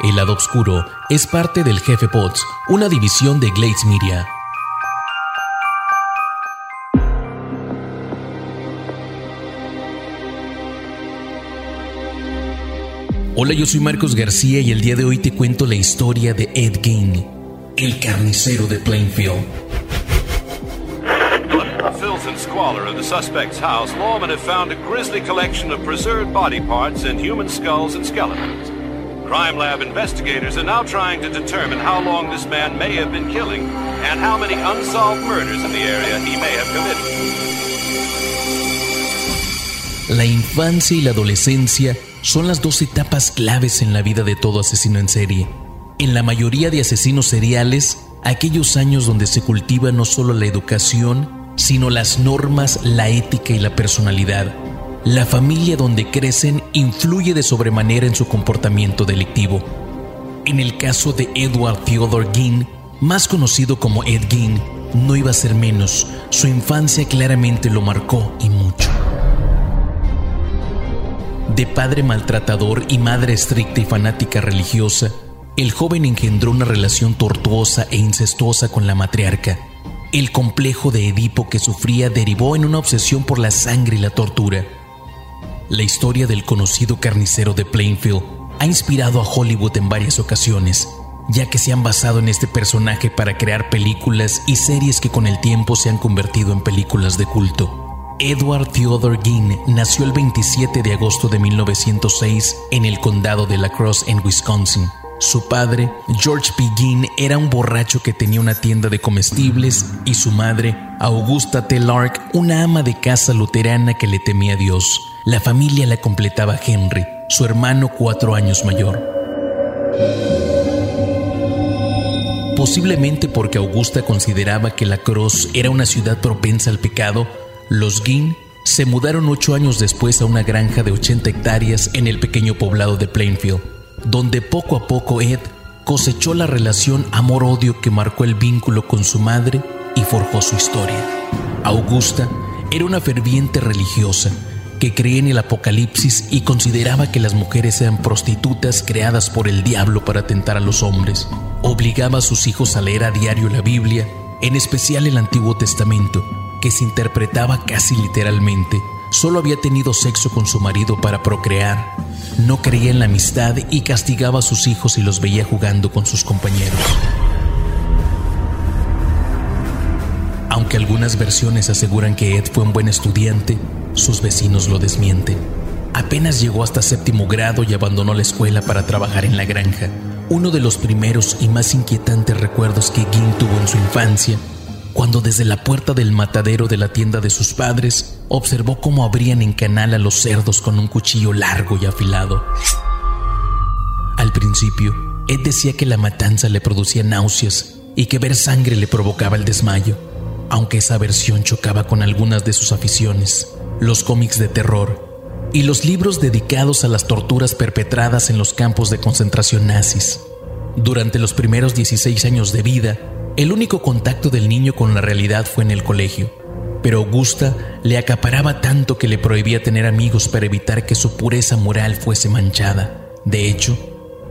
El lado oscuro es parte del Jefe Pods, una división de Glades Media. Hola, yo soy Marcos García y el día de hoy te cuento la historia de Ed Gein, el carnicero de Plainfield. and squalor of the suspect's house, lawmen have found a grisly collection of preserved body parts and human skulls and skeletons. Crime Lab investigators are now trying to determine how long this man may have been killing and how many unsolved murders in the area he may have committed. La infancia y la adolescencia son las dos etapas claves en la vida de todo asesino en serie. En la mayoría de asesinos seriales, aquellos años donde se cultiva no solo la educación, sino las normas, la ética y la personalidad. La familia donde crecen influye de sobremanera en su comportamiento delictivo. En el caso de Edward Theodore Gein, más conocido como Ed Gein, no iba a ser menos. Su infancia claramente lo marcó y mucho. De padre maltratador y madre estricta y fanática religiosa, el joven engendró una relación tortuosa e incestuosa con la matriarca. El complejo de Edipo que sufría derivó en una obsesión por la sangre y la tortura. La historia del conocido carnicero de Plainfield ha inspirado a Hollywood en varias ocasiones, ya que se han basado en este personaje para crear películas y series que con el tiempo se han convertido en películas de culto. Edward Theodore Gein nació el 27 de agosto de 1906 en el condado de La Crosse en Wisconsin. Su padre, George P. Gein, era un borracho que tenía una tienda de comestibles y su madre, Augusta T. Lark, una ama de casa luterana que le temía a Dios. La familia la completaba Henry, su hermano cuatro años mayor. Posiblemente porque Augusta consideraba que La Crosse era una ciudad propensa al pecado, los Gein se mudaron ocho años después a una granja de 80 hectáreas en el pequeño poblado de Plainfield, donde poco a poco Ed cosechó la relación amor-odio que marcó el vínculo con su madre y forjó su historia. Augusta era una ferviente religiosa que creía en el apocalipsis y consideraba que las mujeres eran prostitutas creadas por el diablo para tentar a los hombres. Obligaba a sus hijos a leer a diario la Biblia, en especial el Antiguo Testamento, que se interpretaba casi literalmente. Solo había tenido sexo con su marido para procrear. No creía en la amistad y castigaba a sus hijos y los veía jugando con sus compañeros. Aunque algunas versiones aseguran que Ed fue un buen estudiante, sus vecinos lo desmienten. Apenas llegó hasta séptimo grado y abandonó la escuela para trabajar en la granja. Uno de los primeros y más inquietantes recuerdos que Gin tuvo en su infancia, cuando desde la puerta del matadero de la tienda de sus padres observó cómo abrían en canal a los cerdos con un cuchillo largo y afilado. Al principio, Ed decía que la matanza le producía náuseas y que ver sangre le provocaba el desmayo, aunque esa versión chocaba con algunas de sus aficiones los cómics de terror y los libros dedicados a las torturas perpetradas en los campos de concentración nazis. Durante los primeros 16 años de vida, el único contacto del niño con la realidad fue en el colegio, pero Augusta le acaparaba tanto que le prohibía tener amigos para evitar que su pureza moral fuese manchada. De hecho,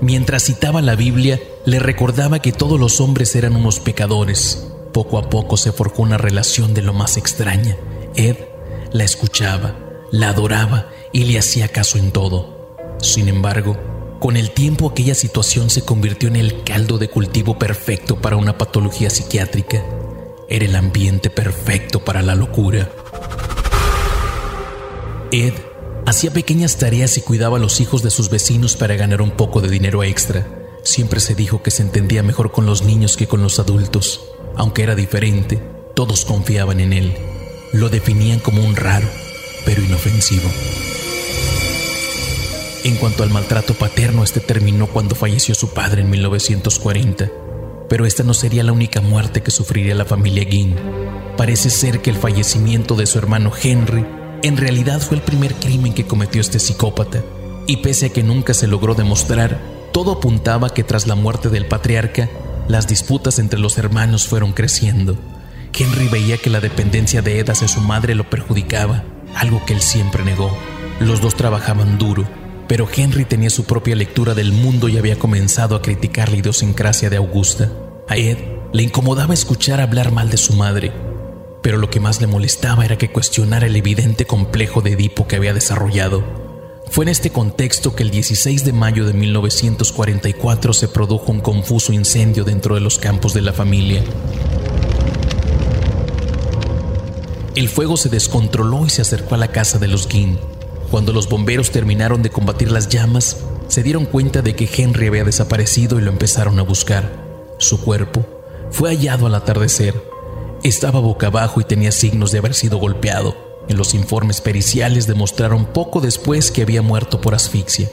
mientras citaba la Biblia, le recordaba que todos los hombres eran unos pecadores. Poco a poco se forjó una relación de lo más extraña. Ed la escuchaba, la adoraba y le hacía caso en todo. Sin embargo, con el tiempo aquella situación se convirtió en el caldo de cultivo perfecto para una patología psiquiátrica. Era el ambiente perfecto para la locura. Ed hacía pequeñas tareas y cuidaba a los hijos de sus vecinos para ganar un poco de dinero extra. Siempre se dijo que se entendía mejor con los niños que con los adultos. Aunque era diferente, todos confiaban en él lo definían como un raro, pero inofensivo. En cuanto al maltrato paterno, este terminó cuando falleció su padre en 1940. Pero esta no sería la única muerte que sufriría la familia Ginn. Parece ser que el fallecimiento de su hermano Henry en realidad fue el primer crimen que cometió este psicópata, y pese a que nunca se logró demostrar, todo apuntaba que tras la muerte del patriarca, las disputas entre los hermanos fueron creciendo. Henry veía que la dependencia de Ed hacia su madre lo perjudicaba, algo que él siempre negó. Los dos trabajaban duro, pero Henry tenía su propia lectura del mundo y había comenzado a criticar la idiosincrasia de Augusta. A Ed le incomodaba escuchar hablar mal de su madre, pero lo que más le molestaba era que cuestionara el evidente complejo de Edipo que había desarrollado. Fue en este contexto que el 16 de mayo de 1944 se produjo un confuso incendio dentro de los campos de la familia. El fuego se descontroló y se acercó a la casa de los Guin. Cuando los bomberos terminaron de combatir las llamas, se dieron cuenta de que Henry había desaparecido y lo empezaron a buscar. Su cuerpo fue hallado al atardecer. Estaba boca abajo y tenía signos de haber sido golpeado. En los informes periciales demostraron poco después que había muerto por asfixia,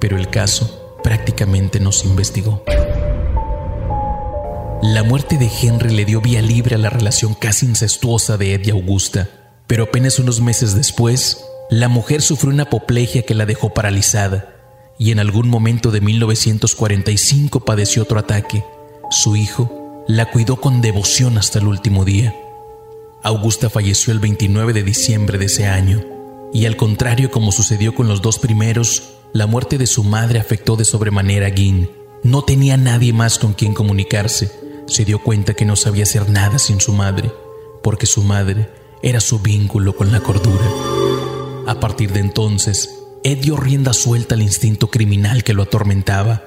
pero el caso prácticamente no se investigó. La muerte de Henry le dio vía libre a la relación casi incestuosa de Ed y Augusta, pero apenas unos meses después, la mujer sufrió una apoplejia que la dejó paralizada y en algún momento de 1945 padeció otro ataque. Su hijo la cuidó con devoción hasta el último día. Augusta falleció el 29 de diciembre de ese año, y al contrario como sucedió con los dos primeros, la muerte de su madre afectó de sobremanera a Gin. No tenía nadie más con quien comunicarse, se dio cuenta que no sabía hacer nada sin su madre, porque su madre era su vínculo con la cordura. A partir de entonces, Ed dio rienda suelta al instinto criminal que lo atormentaba.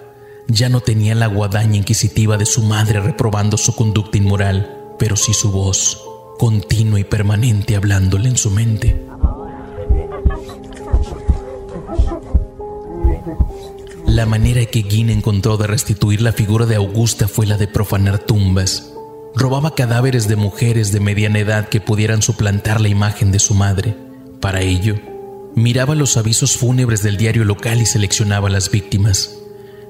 Ya no tenía la guadaña inquisitiva de su madre reprobando su conducta inmoral, pero sí su voz, continua y permanente hablándole en su mente. La manera que Guin encontró de restituir la figura de Augusta fue la de profanar tumbas. Robaba cadáveres de mujeres de mediana edad que pudieran suplantar la imagen de su madre. Para ello, miraba los avisos fúnebres del diario local y seleccionaba las víctimas.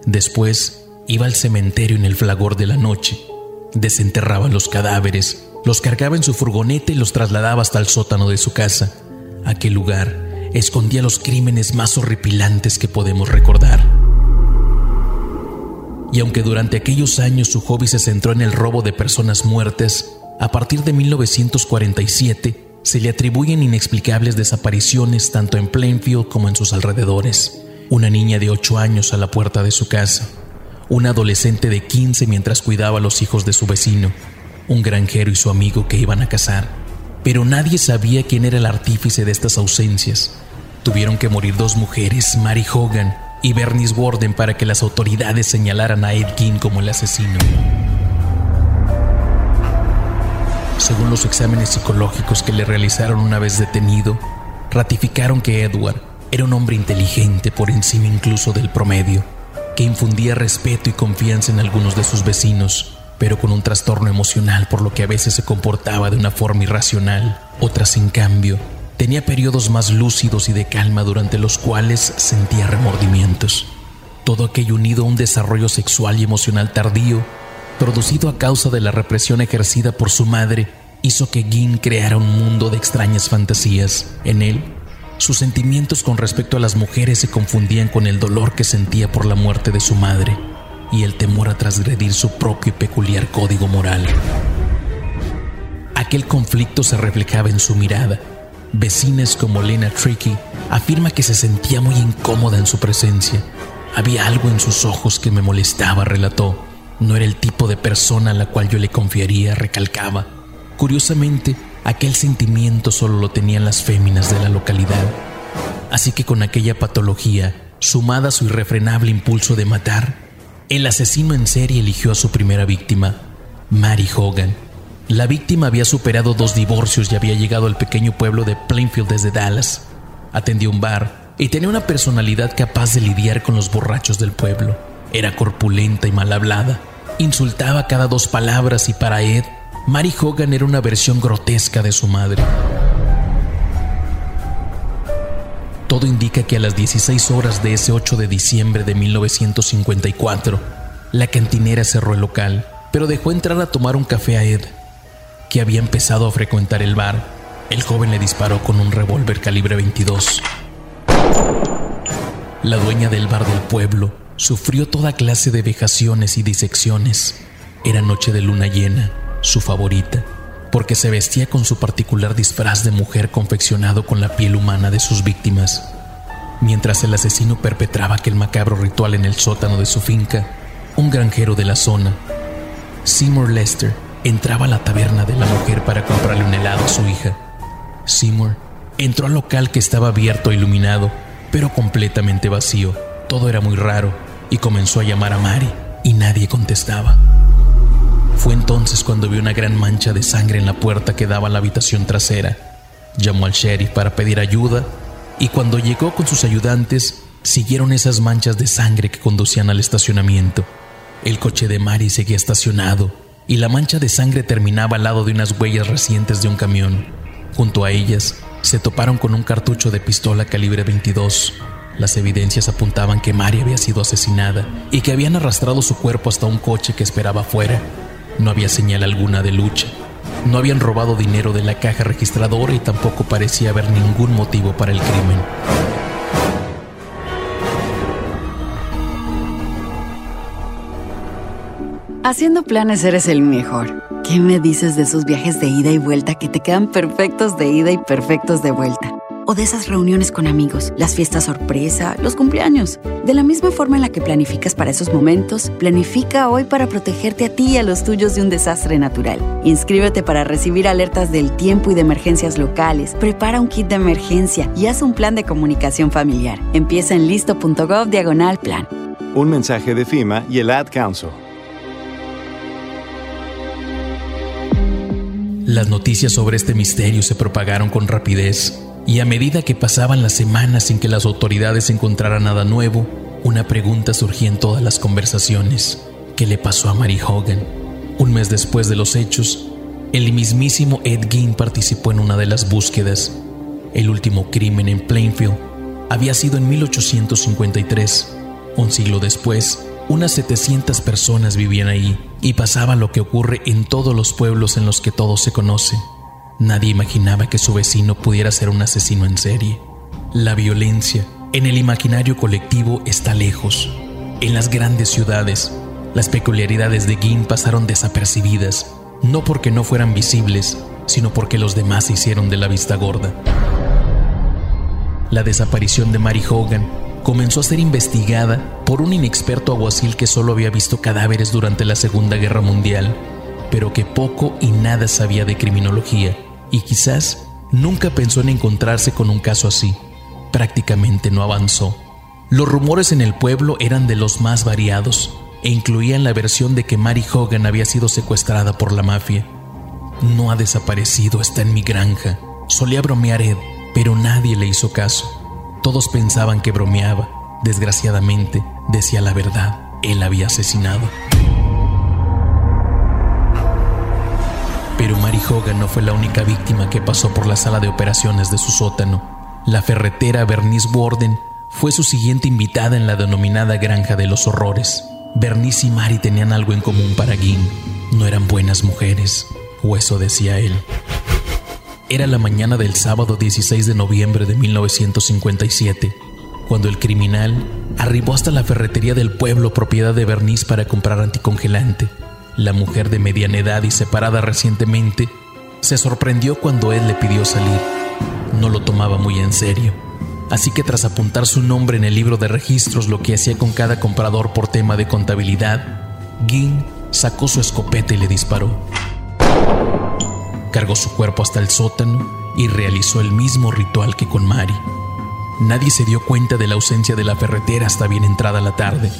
Después, iba al cementerio en el flagor de la noche. Desenterraba los cadáveres, los cargaba en su furgoneta y los trasladaba hasta el sótano de su casa. Aquel lugar escondía los crímenes más horripilantes que podemos recordar y aunque durante aquellos años su hobby se centró en el robo de personas muertas, a partir de 1947 se le atribuyen inexplicables desapariciones tanto en Plainfield como en sus alrededores. Una niña de 8 años a la puerta de su casa, un adolescente de 15 mientras cuidaba a los hijos de su vecino, un granjero y su amigo que iban a cazar. Pero nadie sabía quién era el artífice de estas ausencias. Tuvieron que morir dos mujeres, Mary Hogan y Bernice Warden para que las autoridades señalaran a Ed Gein como el asesino. Según los exámenes psicológicos que le realizaron una vez detenido, ratificaron que Edward era un hombre inteligente por encima incluso del promedio, que infundía respeto y confianza en algunos de sus vecinos, pero con un trastorno emocional por lo que a veces se comportaba de una forma irracional, otras en cambio Tenía periodos más lúcidos y de calma durante los cuales sentía remordimientos. Todo aquello unido a un desarrollo sexual y emocional tardío, producido a causa de la represión ejercida por su madre, hizo que Gin creara un mundo de extrañas fantasías. En él, sus sentimientos con respecto a las mujeres se confundían con el dolor que sentía por la muerte de su madre y el temor a transgredir su propio y peculiar código moral. Aquel conflicto se reflejaba en su mirada, Vecinas como Lena Tricky afirma que se sentía muy incómoda en su presencia. Había algo en sus ojos que me molestaba, relató. No era el tipo de persona a la cual yo le confiaría, recalcaba. Curiosamente, aquel sentimiento solo lo tenían las féminas de la localidad. Así que con aquella patología, sumada a su irrefrenable impulso de matar, el asesino en serie eligió a su primera víctima, Mary Hogan, la víctima había superado dos divorcios y había llegado al pequeño pueblo de Plainfield desde Dallas. Atendió un bar y tenía una personalidad capaz de lidiar con los borrachos del pueblo. Era corpulenta y mal hablada. Insultaba cada dos palabras y para Ed, Mary Hogan era una versión grotesca de su madre. Todo indica que a las 16 horas de ese 8 de diciembre de 1954, la cantinera cerró el local pero dejó entrar a tomar un café a Ed, que había empezado a frecuentar el bar. El joven le disparó con un revólver calibre 22. La dueña del bar del pueblo sufrió toda clase de vejaciones y disecciones. Era noche de luna llena, su favorita, porque se vestía con su particular disfraz de mujer confeccionado con la piel humana de sus víctimas. Mientras el asesino perpetraba aquel macabro ritual en el sótano de su finca, un granjero de la zona, Seymour Lester, entraba a la taberna de la mujer para comprarle un helado a su hija. Seymour entró al local que estaba abierto e iluminado, pero completamente vacío. Todo era muy raro y comenzó a llamar a Mary y nadie contestaba. Fue entonces cuando vio una gran mancha de sangre en la puerta que daba a la habitación trasera. Llamó al sheriff para pedir ayuda y cuando llegó con sus ayudantes, siguieron esas manchas de sangre que conducían al estacionamiento. El coche de Mary seguía estacionado y la mancha de sangre terminaba al lado de unas huellas recientes de un camión. Junto a ellas, se toparon con un cartucho de pistola calibre 22. Las evidencias apuntaban que Mary había sido asesinada y que habían arrastrado su cuerpo hasta un coche que esperaba afuera. No había señal alguna de lucha. No habían robado dinero de la caja registradora y tampoco parecía haber ningún motivo para el crimen. Haciendo planes eres el mejor. ¿Qué me dices de esos viajes de ida y vuelta que te quedan perfectos de ida y perfectos de vuelta? o de esas reuniones con amigos, las fiestas sorpresa, los cumpleaños. De la misma forma en la que planificas para esos momentos, planifica hoy para protegerte a ti y a los tuyos de un desastre natural. Inscríbete para recibir alertas del tiempo y de emergencias locales, prepara un kit de emergencia y haz un plan de comunicación familiar. Empieza en listo.gov diagonal plan. Un mensaje de FIMA y el Ad Council. Las noticias sobre este misterio se propagaron con rapidez y a medida que pasaban las semanas sin que las autoridades encontraran nada nuevo, una pregunta surgía en todas las conversaciones. ¿Qué le pasó a Mary Hogan? Un mes después de los hechos, el mismísimo Ed Gein participó en una de las búsquedas. El último crimen en Plainfield había sido en 1853. Un siglo después, unas 700 personas vivían ahí y pasaba lo que ocurre en todos los pueblos en los que todo se conoce Nadie imaginaba que su vecino pudiera ser un asesino en serie. La violencia en el imaginario colectivo está lejos. En las grandes ciudades, las peculiaridades de Gin pasaron desapercibidas, no porque no fueran visibles, sino porque los demás se hicieron de la vista gorda. La desaparición de Mary Hogan comenzó a ser investigada por un inexperto aguacil que solo había visto cadáveres durante la Segunda Guerra Mundial, pero que poco y nada sabía de criminología y quizás nunca pensó en encontrarse con un caso así. Prácticamente no avanzó. Los rumores en el pueblo eran de los más variados e incluían la versión de que Mary Hogan había sido secuestrada por la mafia. No ha desaparecido, está en mi granja. Solía bromear Ed, pero nadie le hizo caso. Todos pensaban que bromeaba. Desgraciadamente, decía la verdad, él había asesinado. Pero Mary Hogan no fue la única víctima que pasó por la sala de operaciones de su sótano. La ferretera Bernice Warden fue su siguiente invitada en la denominada Granja de los Horrores. Bernice y Mary tenían algo en común para Gin. No eran buenas mujeres, o eso decía él. Era la mañana del sábado 16 de noviembre de 1957, cuando el criminal arribó hasta la ferretería del pueblo propiedad de Bernice para comprar anticongelante. La mujer de mediana edad y separada recientemente se sorprendió cuando él le pidió salir. No lo tomaba muy en serio, así que tras apuntar su nombre en el libro de registros, lo que hacía con cada comprador por tema de contabilidad, Gin sacó su escopeta y le disparó. Cargó su cuerpo hasta el sótano y realizó el mismo ritual que con Mari. Nadie se dio cuenta de la ausencia de la ferretera hasta bien entrada la tarde,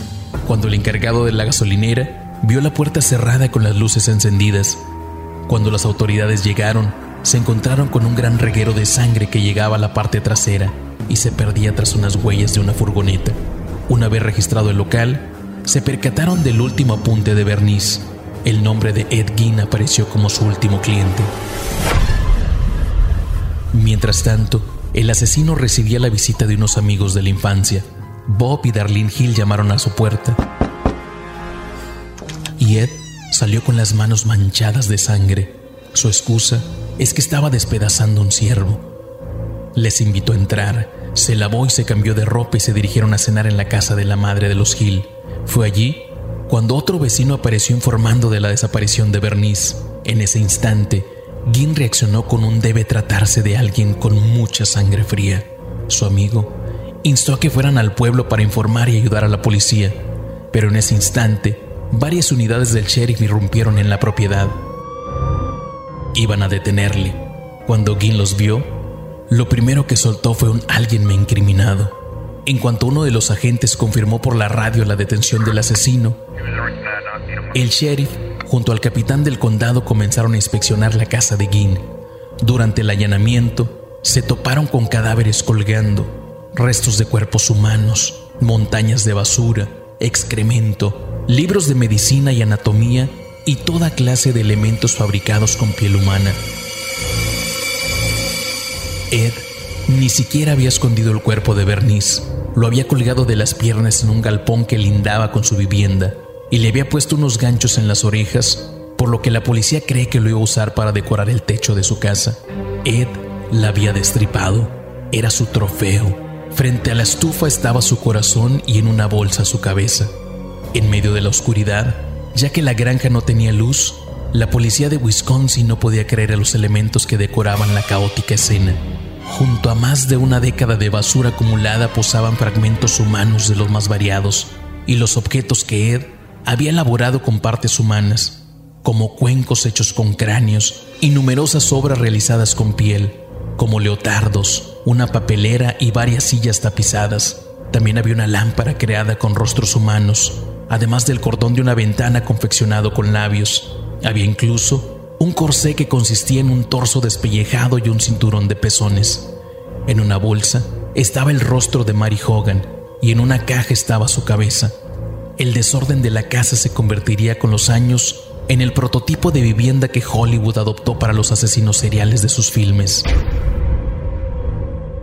cuando el encargado de la gasolinera vio la puerta cerrada con las luces encendidas. Cuando las autoridades llegaron, se encontraron con un gran reguero de sangre que llegaba a la parte trasera y se perdía tras unas huellas de una furgoneta. Una vez registrado el local, se percataron del último apunte de Bernice. El nombre de Ed Gein apareció como su último cliente. Mientras tanto, el asesino recibía la visita de unos amigos de la infancia. Bob y Darlene Hill llamaron a su puerta y Ed salió con las manos manchadas de sangre. Su excusa es que estaba despedazando un ciervo. Les invitó a entrar, se lavó y se cambió de ropa y se dirigieron a cenar en la casa de la madre de los Hill. Fue allí cuando otro vecino apareció informando de la desaparición de Bernice. En ese instante, Gin reaccionó con un debe tratarse de alguien con mucha sangre fría. Su amigo instó a que fueran al pueblo para informar y ayudar a la policía, pero en ese instante, varias unidades del sheriff irrumpieron en la propiedad. Iban a detenerle. Cuando Gin los vio, lo primero que soltó fue un alguien me incriminado. En cuanto uno de los agentes confirmó por la radio la detención del asesino, el sheriff junto al capitán del condado comenzaron a inspeccionar la casa de Gin. Durante el allanamiento, se toparon con cadáveres colgando, restos de cuerpos humanos, montañas de basura, excremento, libros de medicina y anatomía y toda clase de elementos fabricados con piel humana. Ed ni siquiera había escondido el cuerpo de Bernice. Lo había colgado de las piernas en un galpón que lindaba con su vivienda y le había puesto unos ganchos en las orejas, por lo que la policía cree que lo iba a usar para decorar el techo de su casa. Ed la había destripado. Era su trofeo. Frente a la estufa estaba su corazón y en una bolsa su cabeza. En medio de la oscuridad, ya que la granja no tenía luz, la policía de Wisconsin no podía creer a los elementos que decoraban la caótica escena. Junto a más de una década de basura acumulada posaban fragmentos humanos de los más variados, y los objetos que Ed había elaborado con partes humanas, como cuencos hechos con cráneos y numerosas obras realizadas con piel, como leotardos, una papelera y varias sillas tapizadas. También había una lámpara creada con rostros humanos, además del cordón de una ventana confeccionado con labios. Había incluso un corsé que consistía en un torso despellejado y un cinturón de pezones. En una bolsa estaba el rostro de Mary Hogan y en una caja estaba su cabeza. El desorden de la casa se convertiría con los años en el prototipo de vivienda que Hollywood adoptó para los asesinos seriales de sus filmes.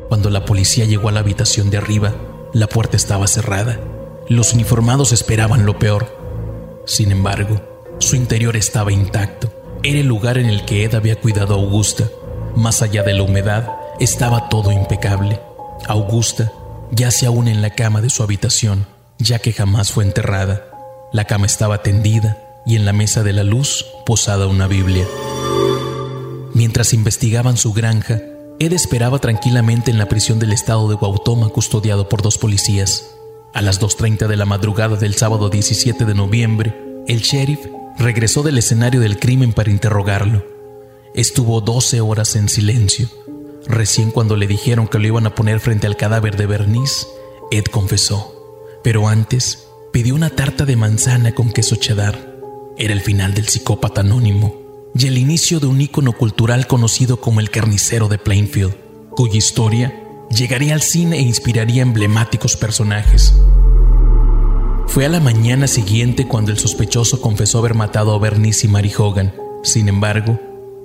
Cuando la policía llegó a la habitación de arriba, la puerta estaba cerrada. Los uniformados esperaban lo peor. Sin embargo, su interior estaba intacto. Era el lugar en el que Ed había cuidado a Augusta. Más allá de la humedad, estaba todo impecable. Augusta yace aún en la cama de su habitación, ya que jamás fue enterrada. La cama estaba tendida y en la mesa de la luz posada una Biblia. Mientras investigaban su granja, Ed esperaba tranquilamente en la prisión del estado de Guautoma custodiado por dos policías. A las 2.30 de la madrugada del sábado 17 de noviembre, el sheriff regresó del escenario del crimen para interrogarlo. Estuvo 12 horas en silencio. Recién cuando le dijeron que lo iban a poner frente al cadáver de Bernice, Ed confesó. Pero antes pidió una tarta de manzana con queso cheddar. Era el final del psicópata anónimo y el inicio de un ícono cultural conocido como el carnicero de Plainfield, cuya historia llegaría al cine e inspiraría emblemáticos personajes. Fue a la mañana siguiente cuando el sospechoso confesó haber matado a Bernice y Mary Hogan. Sin embargo,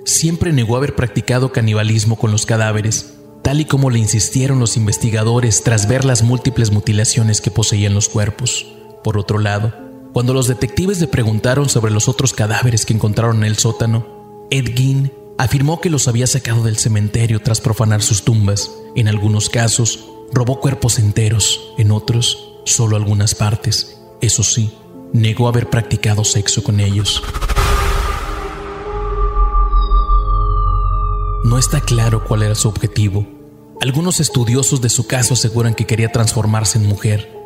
siempre negó haber practicado canibalismo con los cadáveres tal y como le insistieron los investigadores tras ver las múltiples mutilaciones que poseían los cuerpos. Por otro lado, cuando los detectives le preguntaron sobre los otros cadáveres que encontraron en el sótano, Ed Gein afirmó que los había sacado del cementerio tras profanar sus tumbas. En algunos casos, robó cuerpos enteros, en otros, solo algunas partes. Eso sí, negó haber practicado sexo con ellos. No está claro cuál era su objetivo. Algunos estudiosos de su caso aseguran que quería transformarse en mujer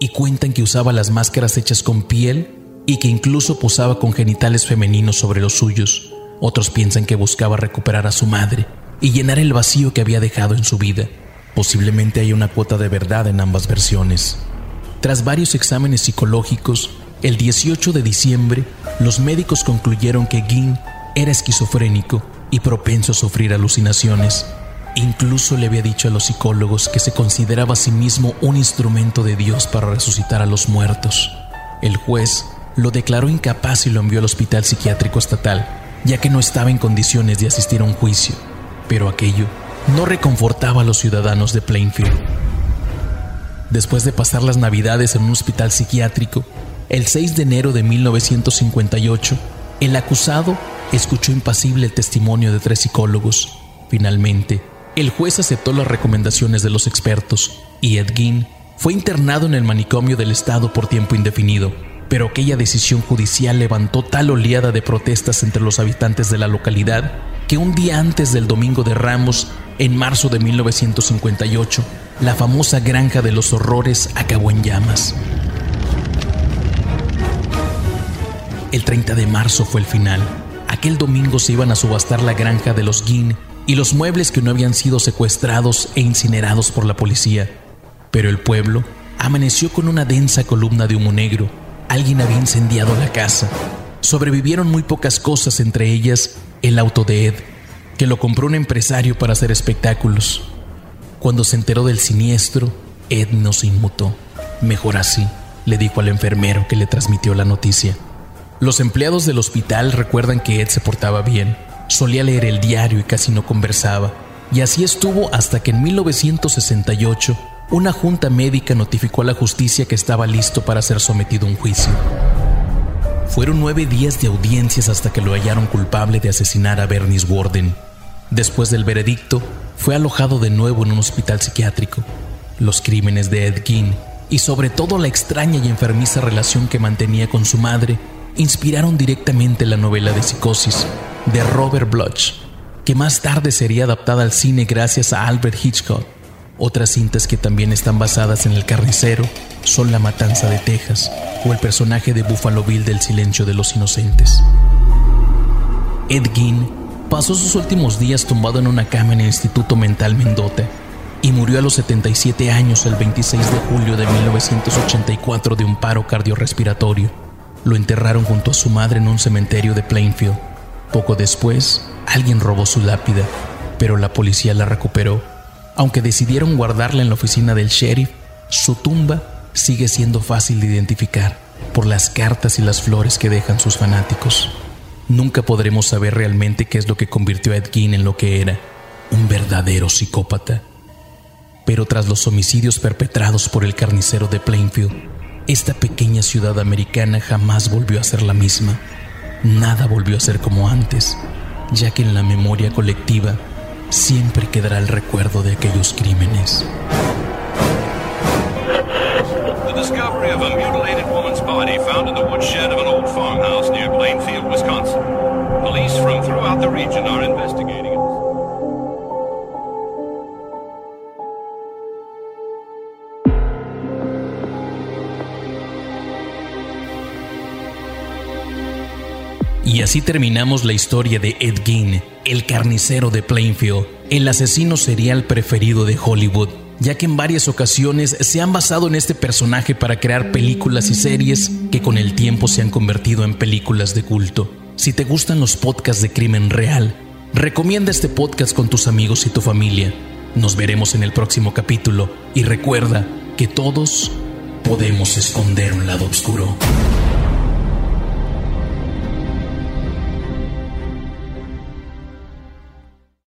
y cuentan que usaba las máscaras hechas con piel y que incluso posaba con genitales femeninos sobre los suyos. Otros piensan que buscaba recuperar a su madre y llenar el vacío que había dejado en su vida. Posiblemente hay una cuota de verdad en ambas versiones. Tras varios exámenes psicológicos, el 18 de diciembre, los médicos concluyeron que Gin era esquizofrénico y propenso a sufrir alucinaciones. Incluso le había dicho a los psicólogos que se consideraba a sí mismo un instrumento de Dios para resucitar a los muertos. El juez lo declaró incapaz y lo envió al hospital psiquiátrico estatal, ya que no estaba en condiciones de asistir a un juicio. Pero aquello no reconfortaba a los ciudadanos de Plainfield. Después de pasar las navidades en un hospital psiquiátrico, el 6 de enero de 1958, el acusado escuchó impasible el testimonio de tres psicólogos. Finalmente, el juez aceptó las recomendaciones de los expertos y Ed fue internado en el manicomio del Estado por tiempo indefinido. Pero aquella decisión judicial levantó tal oleada de protestas entre los habitantes de la localidad que un día antes del Domingo de Ramos, en marzo de 1958, la famosa Granja de los Horrores acabó en llamas. El 30 de marzo fue el final. Aquel domingo se iban a subastar la granja de los Guin y los muebles que no habían sido secuestrados e incinerados por la policía. Pero el pueblo amaneció con una densa columna de humo negro. Alguien había incendiado la casa. Sobrevivieron muy pocas cosas, entre ellas el auto de Ed, que lo compró un empresario para hacer espectáculos. Cuando se enteró del siniestro, Ed no se inmutó. Mejor así, le dijo al enfermero que le transmitió la noticia. Los empleados del hospital recuerdan que Ed se portaba bien, solía leer el diario y casi no conversaba, y así estuvo hasta que en 1968 una junta médica notificó a la justicia que estaba listo para ser sometido a un juicio. Fueron nueve días de audiencias hasta que lo hallaron culpable de asesinar a Bernice Warden. Después del veredicto, fue alojado de nuevo en un hospital psiquiátrico. Los crímenes de Ed Gein y sobre todo la extraña y enfermiza relación que mantenía con su madre inspiraron directamente la novela de Psicosis de Robert Bloch, que más tarde sería adaptada al cine gracias a Albert Hitchcock. Otras cintas que también están basadas en El Carnicero son La Matanza de Texas o el personaje de Buffalo Bill del Silencio de los Inocentes. Ed Gein pasó sus últimos días tumbado en una cama en el Instituto Mental Mendota y murió a los 77 años el 26 de julio de 1984 de un paro cardiorrespiratorio. Lo enterraron junto a su madre en un cementerio de Plainfield. Poco después, alguien robó su lápida, pero la policía la recuperó. Aunque decidieron guardarla en la oficina del sheriff, su tumba sigue siendo fácil de identificar por las cartas y las flores que dejan sus fanáticos. Nunca podremos saber realmente qué es lo que convirtió a Ed Gein en lo que era, un verdadero psicópata. Pero tras los homicidios perpetrados por el carnicero de Plainfield, esta pequeña ciudad americana jamás volvió a ser la misma. Nada volvió a ser como antes, ya que en la memoria colectiva siempre quedará el recuerdo de aquellos crímenes. A mutilated woman's body found in the woodshed of an old farmhouse near Plainfield, Wisconsin. Police from throughout the region are investigating it. Y así terminamos la historia de Ed Gein, el carnicero de Plainfield, el asesino serial preferido de Hollywood, ya que en varias ocasiones se han basado en este personaje para crear películas y series que con el tiempo se han convertido en películas de culto. Si te gustan los podcasts de crimen real, recomienda este podcast con tus amigos y tu familia. Nos veremos en el próximo capítulo y recuerda que todos podemos esconder un lado oscuro.